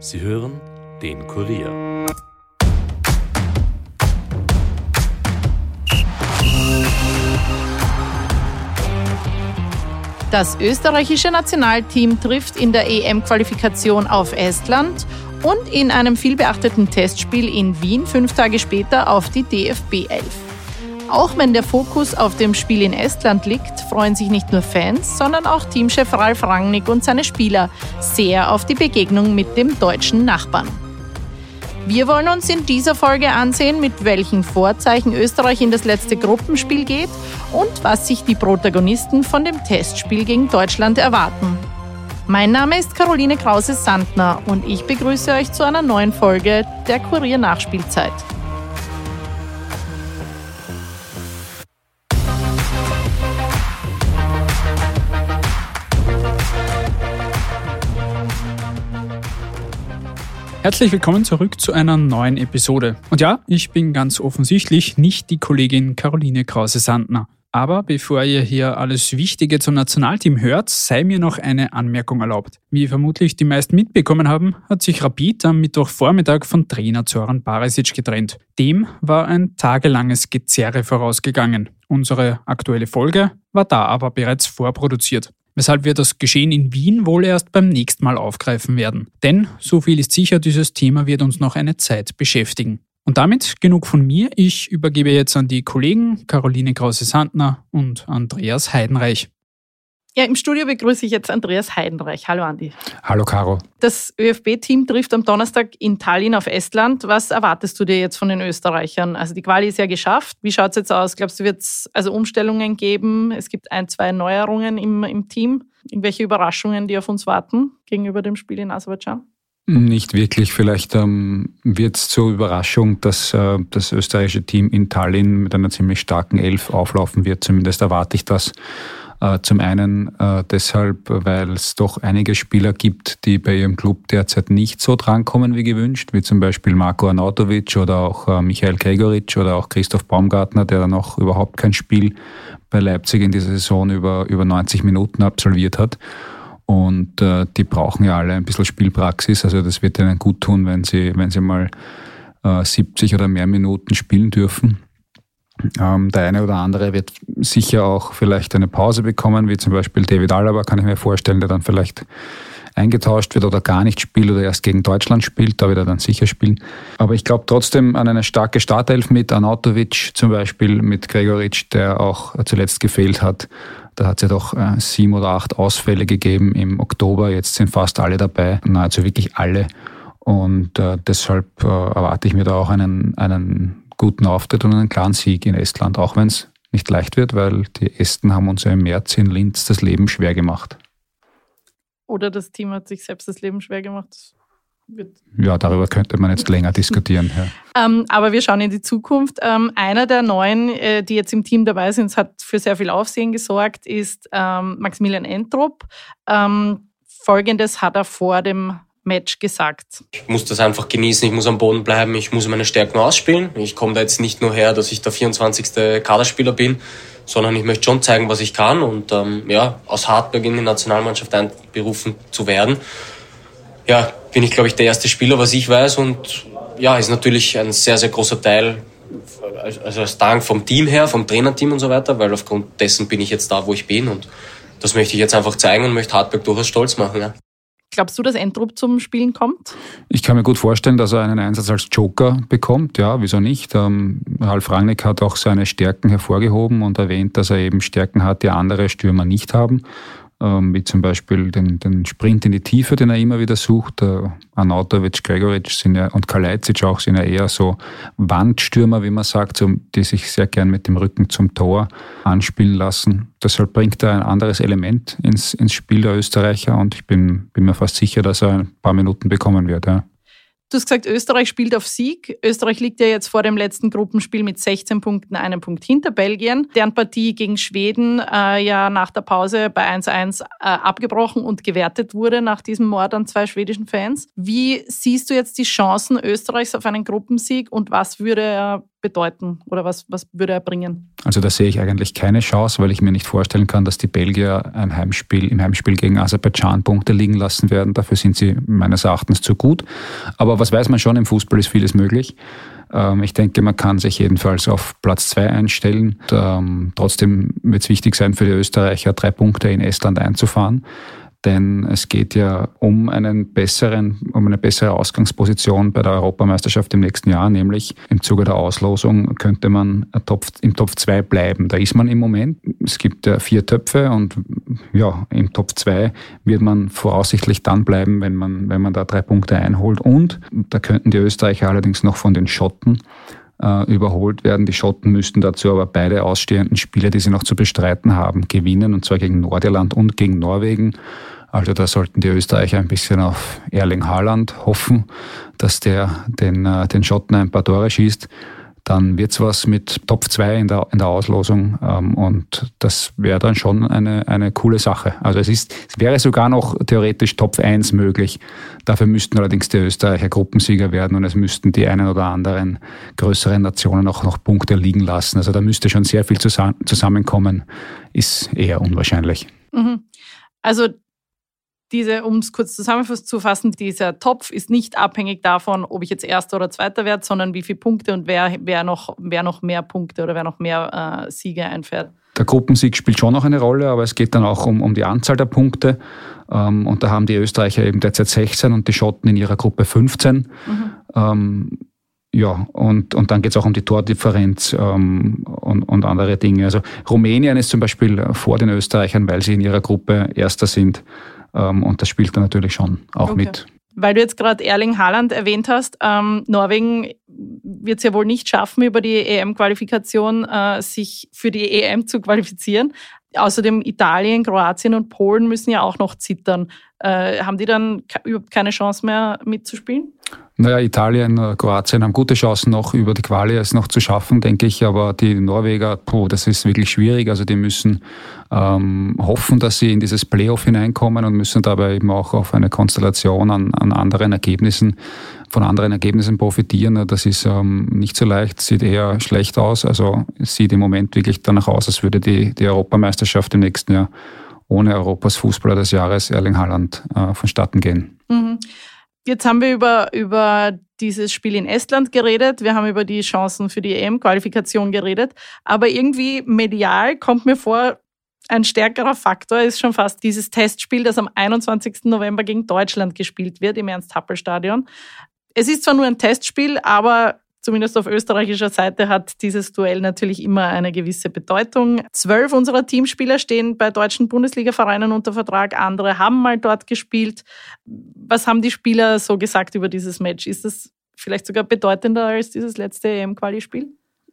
Sie hören den Kurier. Das österreichische Nationalteam trifft in der EM-Qualifikation auf Estland und in einem vielbeachteten Testspiel in Wien fünf Tage später auf die DFB 11. Auch wenn der Fokus auf dem Spiel in Estland liegt, freuen sich nicht nur Fans, sondern auch Teamchef Ralf Rangnick und seine Spieler sehr auf die Begegnung mit dem deutschen Nachbarn. Wir wollen uns in dieser Folge ansehen, mit welchen Vorzeichen Österreich in das letzte Gruppenspiel geht und was sich die Protagonisten von dem Testspiel gegen Deutschland erwarten. Mein Name ist Caroline Krause-Sandner und ich begrüße euch zu einer neuen Folge der Kurier Nachspielzeit. Herzlich willkommen zurück zu einer neuen Episode. Und ja, ich bin ganz offensichtlich nicht die Kollegin Caroline Krause-Sandner. Aber bevor ihr hier alles Wichtige zum Nationalteam hört, sei mir noch eine Anmerkung erlaubt. Wie vermutlich die meisten mitbekommen haben, hat sich Rapid am Mittwochvormittag von Trainer Zoran Barisic getrennt. Dem war ein tagelanges Gezerre vorausgegangen. Unsere aktuelle Folge war da aber bereits vorproduziert weshalb wir das Geschehen in Wien wohl erst beim nächsten Mal aufgreifen werden. Denn, so viel ist sicher, dieses Thema wird uns noch eine Zeit beschäftigen. Und damit genug von mir. Ich übergebe jetzt an die Kollegen Caroline Krause-Sandner und Andreas Heidenreich. Ja, im Studio begrüße ich jetzt Andreas Heidenreich. Hallo Andi. Hallo Caro. Das ÖFB-Team trifft am Donnerstag in Tallinn auf Estland. Was erwartest du dir jetzt von den Österreichern? Also die Quali ist ja geschafft. Wie schaut es jetzt aus? Glaubst du, wird es also Umstellungen geben? Es gibt ein, zwei Neuerungen im, im Team. Irgendwelche Überraschungen, die auf uns warten gegenüber dem Spiel in Aserbaidschan? Nicht wirklich. Vielleicht ähm, wird es zur Überraschung, dass äh, das österreichische Team in Tallinn mit einer ziemlich starken Elf auflaufen wird. Zumindest erwarte ich das. Äh, zum einen äh, deshalb, weil es doch einige Spieler gibt, die bei ihrem Club derzeit nicht so drankommen wie gewünscht, wie zum Beispiel Marco Arnautovic oder auch äh, Michael Gregoritsch oder auch Christoph Baumgartner, der dann noch überhaupt kein Spiel bei Leipzig in dieser Saison über, über 90 Minuten absolviert hat. Und äh, die brauchen ja alle ein bisschen Spielpraxis. Also das wird ihnen gut tun, wenn sie, wenn sie mal äh, 70 oder mehr Minuten spielen dürfen. Ähm, der eine oder andere wird sicher auch vielleicht eine Pause bekommen, wie zum Beispiel David Alaba, kann ich mir vorstellen, der dann vielleicht eingetauscht wird oder gar nicht spielt oder erst gegen Deutschland spielt, da wird er dann sicher spielen. Aber ich glaube trotzdem an eine starke Startelf mit Anatovic zum Beispiel, mit Gregoritsch, der auch zuletzt gefehlt hat. Da hat es ja doch äh, sieben oder acht Ausfälle gegeben im Oktober. Jetzt sind fast alle dabei, nahezu wirklich alle. Und äh, deshalb äh, erwarte ich mir da auch einen, einen guten Auftritt und einen klaren Sieg in Estland, auch wenn es nicht leicht wird, weil die Esten haben uns ja im März in Linz das Leben schwer gemacht. Oder das Team hat sich selbst das Leben schwer gemacht. Ja, darüber könnte man jetzt länger diskutieren. Ja. ähm, aber wir schauen in die Zukunft. Ähm, einer der neuen, äh, die jetzt im Team dabei sind, hat für sehr viel Aufsehen gesorgt, ist ähm, Maximilian Entrup. Ähm, Folgendes hat er vor dem Match gesagt. Ich muss das einfach genießen, ich muss am Boden bleiben, ich muss meine Stärken ausspielen. Ich komme da jetzt nicht nur her, dass ich der 24. Kaderspieler bin, sondern ich möchte schon zeigen, was ich kann und ähm, ja, aus Hartberg in die Nationalmannschaft einberufen zu werden. Ja, bin ich, glaube ich, der erste Spieler, was ich weiß und ja, ist natürlich ein sehr, sehr großer Teil also als Dank vom Team her, vom Trainerteam und so weiter, weil aufgrund dessen bin ich jetzt da, wo ich bin und das möchte ich jetzt einfach zeigen und möchte Hartberg durchaus stolz machen. Ja. Glaubst du, dass Entrup zum Spielen kommt? Ich kann mir gut vorstellen, dass er einen Einsatz als Joker bekommt. Ja, wieso nicht? Ähm, Ralf Rangnick hat auch seine Stärken hervorgehoben und erwähnt, dass er eben Stärken hat, die andere Stürmer nicht haben ähm, wie zum Beispiel den, den Sprint in die Tiefe, den er immer wieder sucht. Äh, Arnautovic, Gregoritsch sind ja, und Kalajdzic auch sind ja eher so Wandstürmer, wie man sagt, so, die sich sehr gern mit dem Rücken zum Tor anspielen lassen. Deshalb bringt er ein anderes Element ins, ins Spiel der Österreicher und ich bin, bin mir fast sicher, dass er ein paar Minuten bekommen wird. Ja. Du hast gesagt, Österreich spielt auf Sieg. Österreich liegt ja jetzt vor dem letzten Gruppenspiel mit 16 Punkten, einem Punkt hinter Belgien. Deren Partie gegen Schweden äh, ja nach der Pause bei 1-1 äh, abgebrochen und gewertet wurde nach diesem Mord an zwei schwedischen Fans. Wie siehst du jetzt die Chancen Österreichs auf einen Gruppensieg und was würde er bedeuten oder was, was würde er bringen? Also da sehe ich eigentlich keine Chance, weil ich mir nicht vorstellen kann, dass die Belgier ein Heimspiel, im Heimspiel gegen Aserbaidschan Punkte liegen lassen werden. Dafür sind sie meines Erachtens zu gut. Aber was weiß man schon, im Fußball ist vieles möglich. Ähm, ich denke, man kann sich jedenfalls auf Platz zwei einstellen. Ähm, trotzdem wird es wichtig sein für die Österreicher, drei Punkte in Estland einzufahren denn es geht ja um einen besseren, um eine bessere Ausgangsposition bei der Europameisterschaft im nächsten Jahr, nämlich im Zuge der Auslosung könnte man im Top 2 bleiben. Da ist man im Moment. Es gibt ja vier Töpfe und ja, im Top 2 wird man voraussichtlich dann bleiben, wenn man, wenn man da drei Punkte einholt. Und da könnten die Österreicher allerdings noch von den Schotten äh, überholt werden. Die Schotten müssten dazu aber beide ausstehenden Spiele, die sie noch zu bestreiten haben, gewinnen, und zwar gegen Nordirland und gegen Norwegen. Also da sollten die Österreicher ein bisschen auf Erling Haaland hoffen, dass der den, äh, den Schotten ein paar Tore schießt dann wird's was mit Top 2 in der, in der Auslosung ähm, und das wäre dann schon eine, eine coole Sache. Also es, ist, es wäre sogar noch theoretisch Top 1 möglich. Dafür müssten allerdings die Österreicher Gruppensieger werden und es müssten die einen oder anderen größeren Nationen auch noch Punkte liegen lassen. Also da müsste schon sehr viel zusammenkommen, ist eher unwahrscheinlich. Mhm. Also diese, um es kurz zusammenzufassen, dieser Topf ist nicht abhängig davon, ob ich jetzt Erster oder Zweiter werde, sondern wie viele Punkte und wer, wer, noch, wer noch mehr Punkte oder wer noch mehr äh, Siege einfährt. Der Gruppensieg spielt schon noch eine Rolle, aber es geht dann auch um, um die Anzahl der Punkte. Ähm, und da haben die Österreicher eben derzeit 16 und die Schotten in ihrer Gruppe 15. Mhm. Ähm, ja, und, und dann geht es auch um die Tordifferenz ähm, und, und andere Dinge. Also Rumänien ist zum Beispiel vor den Österreichern, weil sie in ihrer Gruppe Erster sind. Ähm, und das spielt da natürlich schon auch okay. mit. Weil du jetzt gerade Erling Haaland erwähnt hast, ähm, Norwegen wird es ja wohl nicht schaffen, über die EM-Qualifikation äh, sich für die EM zu qualifizieren. Außerdem Italien, Kroatien und Polen müssen ja auch noch zittern. Äh, haben die dann überhaupt keine Chance mehr mitzuspielen? Naja, Italien, äh, Kroatien haben gute Chancen noch über die Quali es noch zu schaffen, denke ich. Aber die Norweger, puh, das ist wirklich schwierig. Also die müssen ähm, hoffen, dass sie in dieses Playoff hineinkommen und müssen dabei eben auch auf eine Konstellation an, an anderen Ergebnissen, von anderen Ergebnissen profitieren. Das ist ähm, nicht so leicht, sieht eher schlecht aus. Also sieht im Moment wirklich danach aus, als würde die, die Europameisterschaft im nächsten Jahr ohne Europas Fußballer des Jahres Erling Haaland äh, vonstatten gehen. Mhm. Jetzt haben wir über, über dieses Spiel in Estland geredet, wir haben über die Chancen für die EM-Qualifikation geredet, aber irgendwie medial kommt mir vor, ein stärkerer Faktor ist schon fast dieses Testspiel, das am 21. November gegen Deutschland gespielt wird im Ernst-Happel-Stadion. Es ist zwar nur ein Testspiel, aber zumindest auf österreichischer Seite hat dieses Duell natürlich immer eine gewisse Bedeutung. Zwölf unserer Teamspieler stehen bei deutschen Bundesliga-Vereinen unter Vertrag, andere haben mal dort gespielt. Was haben die Spieler so gesagt über dieses Match? Ist das vielleicht sogar bedeutender als dieses letzte EM-Quali-Spiel?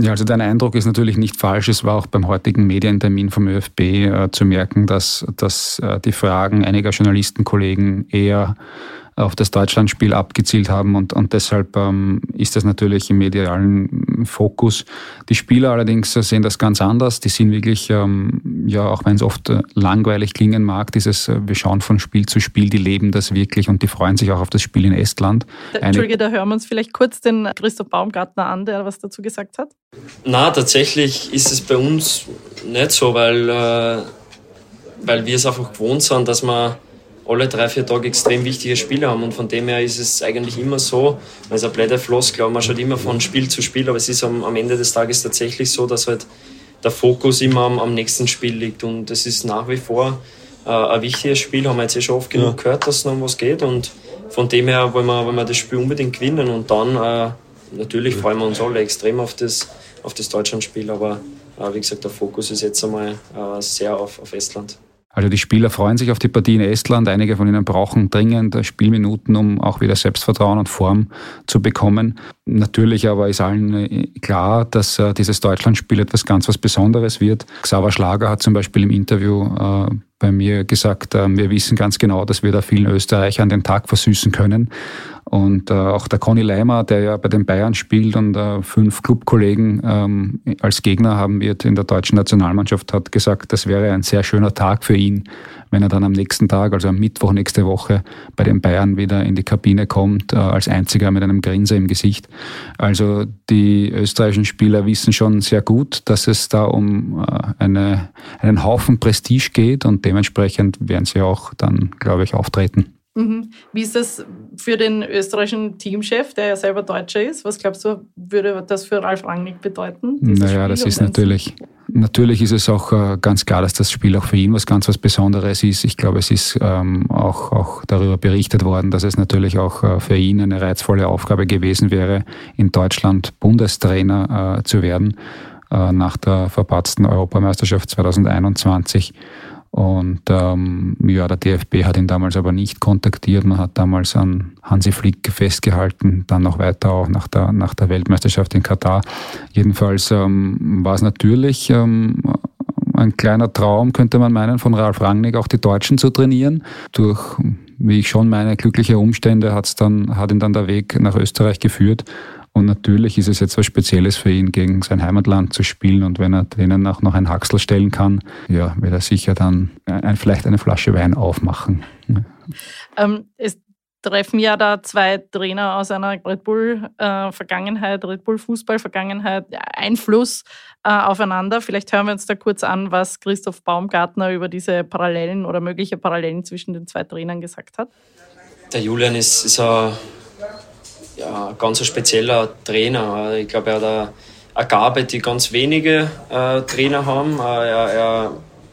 Ja, also dein Eindruck ist natürlich nicht falsch. Es war auch beim heutigen Medientermin vom ÖFB äh, zu merken, dass, dass äh, die Fragen einiger Journalistenkollegen eher auf das Deutschlandspiel abgezielt haben und, und deshalb ähm, ist das natürlich im medialen Fokus. Die Spieler allerdings sehen das ganz anders. Die sind wirklich, ähm, ja, auch wenn es oft äh, langweilig klingen mag, dieses, äh, wir schauen von Spiel zu Spiel, die leben das wirklich und die freuen sich auch auf das Spiel in Estland. Entschuldige, da hören wir uns vielleicht kurz den Christoph Baumgartner an, der was dazu gesagt hat. Na, tatsächlich ist es bei uns nicht so, weil, äh, weil wir es einfach gewohnt sind, dass man alle drei, vier Tage extrem wichtige Spiele haben. Und von dem her ist es eigentlich immer so, es ein blöder Floskel, man schaut immer von Spiel zu Spiel, aber es ist am, am Ende des Tages tatsächlich so, dass halt der Fokus immer am, am nächsten Spiel liegt. Und es ist nach wie vor äh, ein wichtiges Spiel, haben wir jetzt eh schon oft genug ja. gehört, dass es noch um was geht. Und von dem her wollen wir, wollen wir das Spiel unbedingt gewinnen. Und dann, äh, natürlich freuen wir uns alle extrem auf das, auf das Deutschlandspiel, aber äh, wie gesagt, der Fokus ist jetzt einmal äh, sehr auf, auf Estland. Also die Spieler freuen sich auf die Partie in Estland. Einige von ihnen brauchen dringend Spielminuten, um auch wieder Selbstvertrauen und Form zu bekommen. Natürlich aber ist allen äh, klar, dass äh, dieses Deutschlandspiel etwas ganz was Besonderes wird. Xaver Schlager hat zum Beispiel im Interview äh, bei mir gesagt, wir wissen ganz genau, dass wir da vielen Österreichern den Tag versüßen können. Und äh, auch der Conny Leimer, der ja bei den Bayern spielt und äh, fünf Clubkollegen ähm, als Gegner haben wird in der deutschen Nationalmannschaft, hat gesagt, das wäre ein sehr schöner Tag für ihn, wenn er dann am nächsten Tag, also am Mittwoch nächste Woche, bei den Bayern wieder in die Kabine kommt, äh, als einziger mit einem Grinser im Gesicht. Also die österreichischen Spieler wissen schon sehr gut, dass es da um äh, eine, einen Haufen Prestige geht und dementsprechend werden sie auch dann, glaube ich, auftreten. Mhm. Wie ist das für den österreichischen Teamchef, der ja selber Deutscher ist? Was glaubst du, würde das für Ralf Rangnick bedeuten? Naja, Spiel das ist natürlich, natürlich ist es auch äh, ganz klar, dass das Spiel auch für ihn was ganz was Besonderes ist. Ich glaube, es ist ähm, auch, auch darüber berichtet worden, dass es natürlich auch äh, für ihn eine reizvolle Aufgabe gewesen wäre, in Deutschland Bundestrainer äh, zu werden äh, nach der verpatzten Europameisterschaft 2021. Und ähm, ja, der DFB hat ihn damals aber nicht kontaktiert. Man hat damals an Hansi Flick festgehalten, dann noch weiter auch nach der, nach der Weltmeisterschaft in Katar. Jedenfalls ähm, war es natürlich ähm, ein kleiner Traum, könnte man meinen, von Ralf Rangnick auch die Deutschen zu trainieren. Durch, wie ich schon meine, glückliche Umstände hat's dann, hat ihn dann der Weg nach Österreich geführt. Und natürlich ist es jetzt was Spezielles für ihn, gegen sein Heimatland zu spielen. Und wenn er denen auch noch ein Haxel stellen kann, ja, wird er sicher dann ein, vielleicht eine Flasche Wein aufmachen. Ähm, es treffen ja da zwei Trainer aus einer Red Bull-Vergangenheit, Red Bull-Fußball-Vergangenheit, Einfluss äh, aufeinander. Vielleicht hören wir uns da kurz an, was Christoph Baumgartner über diese Parallelen oder mögliche Parallelen zwischen den zwei Trainern gesagt hat. Der Julian ist, ist ein ja, ganz ein spezieller Trainer. Ich glaube, er hat eine, Gabe, die ganz wenige äh, Trainer haben. Äh, er, er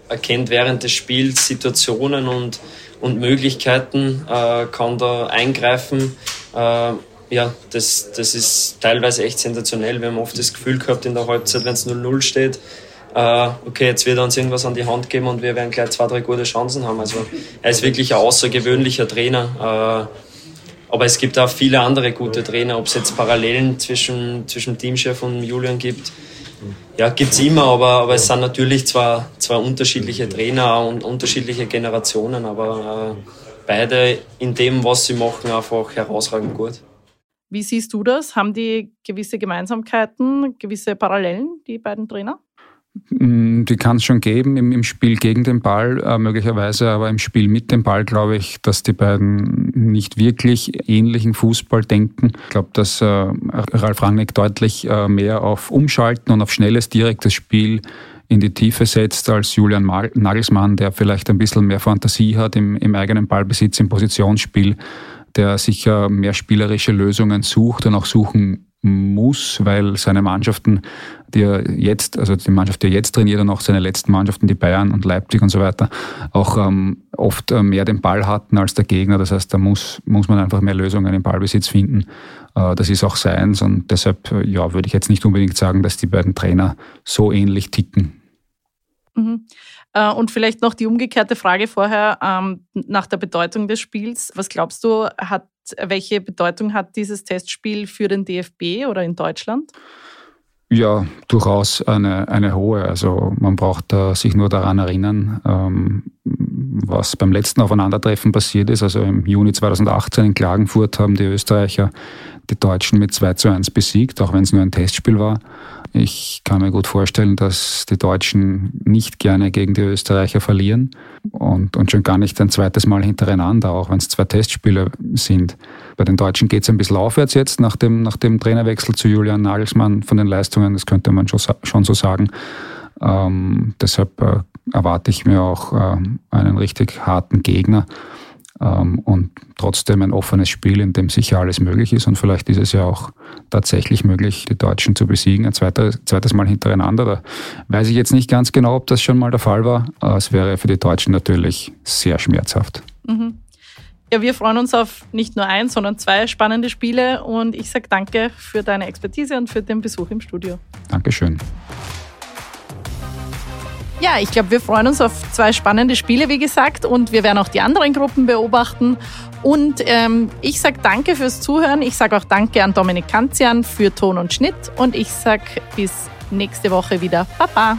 erkennt während des Spiels Situationen und, und Möglichkeiten, äh, kann da eingreifen. Äh, ja, das, das ist teilweise echt sensationell. Wir haben oft das Gefühl gehabt in der Halbzeit, wenn es 0-0 steht, äh, okay, jetzt wird er uns irgendwas an die Hand geben und wir werden gleich zwei, drei gute Chancen haben. Also er ist wirklich ein außergewöhnlicher Trainer. Aber es gibt auch viele andere gute Trainer, ob es jetzt Parallelen zwischen, zwischen Teamchef und Julian gibt. Ja, gibt es immer, aber, aber es sind natürlich zwar zwei unterschiedliche Trainer und unterschiedliche Generationen, aber äh, beide in dem, was sie machen, einfach herausragend gut. Wie siehst du das? Haben die gewisse Gemeinsamkeiten, gewisse Parallelen, die beiden Trainer? Mm, die kann es schon geben im, im, Spiel gegen den Ball äh, möglicherweise, aber im Spiel mit dem Ball glaube ich, dass die beiden nicht wirklich ähnlichen Fußball denken. Ich glaube, dass äh, Ralf Rangnick deutlich äh, mehr auf Umschalten und auf schnelles, direktes Spiel in die Tiefe setzt als Julian Nagelsmann, der vielleicht ein bisschen mehr Fantasie hat im, im eigenen Ballbesitz, im Positionsspiel, der sicher mehr spielerische Lösungen sucht und auch suchen muss, weil seine Mannschaften, die er jetzt, also die Mannschaft, die er jetzt trainiert und auch seine letzten Mannschaften, die Bayern und Leipzig und so weiter, auch ähm, oft äh, mehr den Ball hatten als der Gegner. Das heißt, da muss, muss man einfach mehr Lösungen im Ballbesitz finden. Äh, das ist auch seins und deshalb, äh, ja, würde ich jetzt nicht unbedingt sagen, dass die beiden Trainer so ähnlich ticken. Mhm. Äh, und vielleicht noch die umgekehrte Frage vorher ähm, nach der Bedeutung des Spiels. Was glaubst du, hat, welche Bedeutung hat dieses Testspiel für den DFB oder in Deutschland? Ja, durchaus eine, eine hohe. Also man braucht äh, sich nur daran erinnern, ähm, was beim letzten Aufeinandertreffen passiert ist. Also im Juni 2018 in Klagenfurt haben die Österreicher die Deutschen mit 2 zu 1 besiegt, auch wenn es nur ein Testspiel war. Ich kann mir gut vorstellen, dass die Deutschen nicht gerne gegen die Österreicher verlieren und, und schon gar nicht ein zweites Mal hintereinander, auch wenn es zwei Testspiele sind. Bei den Deutschen geht es ein bisschen aufwärts jetzt nach dem, nach dem Trainerwechsel zu Julian Nagelsmann von den Leistungen, das könnte man schon, schon so sagen. Ähm, deshalb äh, erwarte ich mir auch äh, einen richtig harten Gegner. Ähm, und trotzdem ein offenes Spiel, in dem sicher alles möglich ist. Und vielleicht ist es ja auch tatsächlich möglich, die Deutschen zu besiegen, ein zweites, zweites Mal hintereinander. Da weiß ich jetzt nicht ganz genau, ob das schon mal der Fall war. Es wäre für die Deutschen natürlich sehr schmerzhaft. Mhm. Ja, wir freuen uns auf nicht nur ein, sondern zwei spannende Spiele und ich sage danke für deine Expertise und für den Besuch im Studio. Dankeschön. Ja, ich glaube, wir freuen uns auf zwei spannende Spiele, wie gesagt, und wir werden auch die anderen Gruppen beobachten. Und ähm, ich sage danke fürs Zuhören. Ich sage auch danke an Dominik Kanzian für Ton und Schnitt. Und ich sage bis nächste Woche wieder. Baba!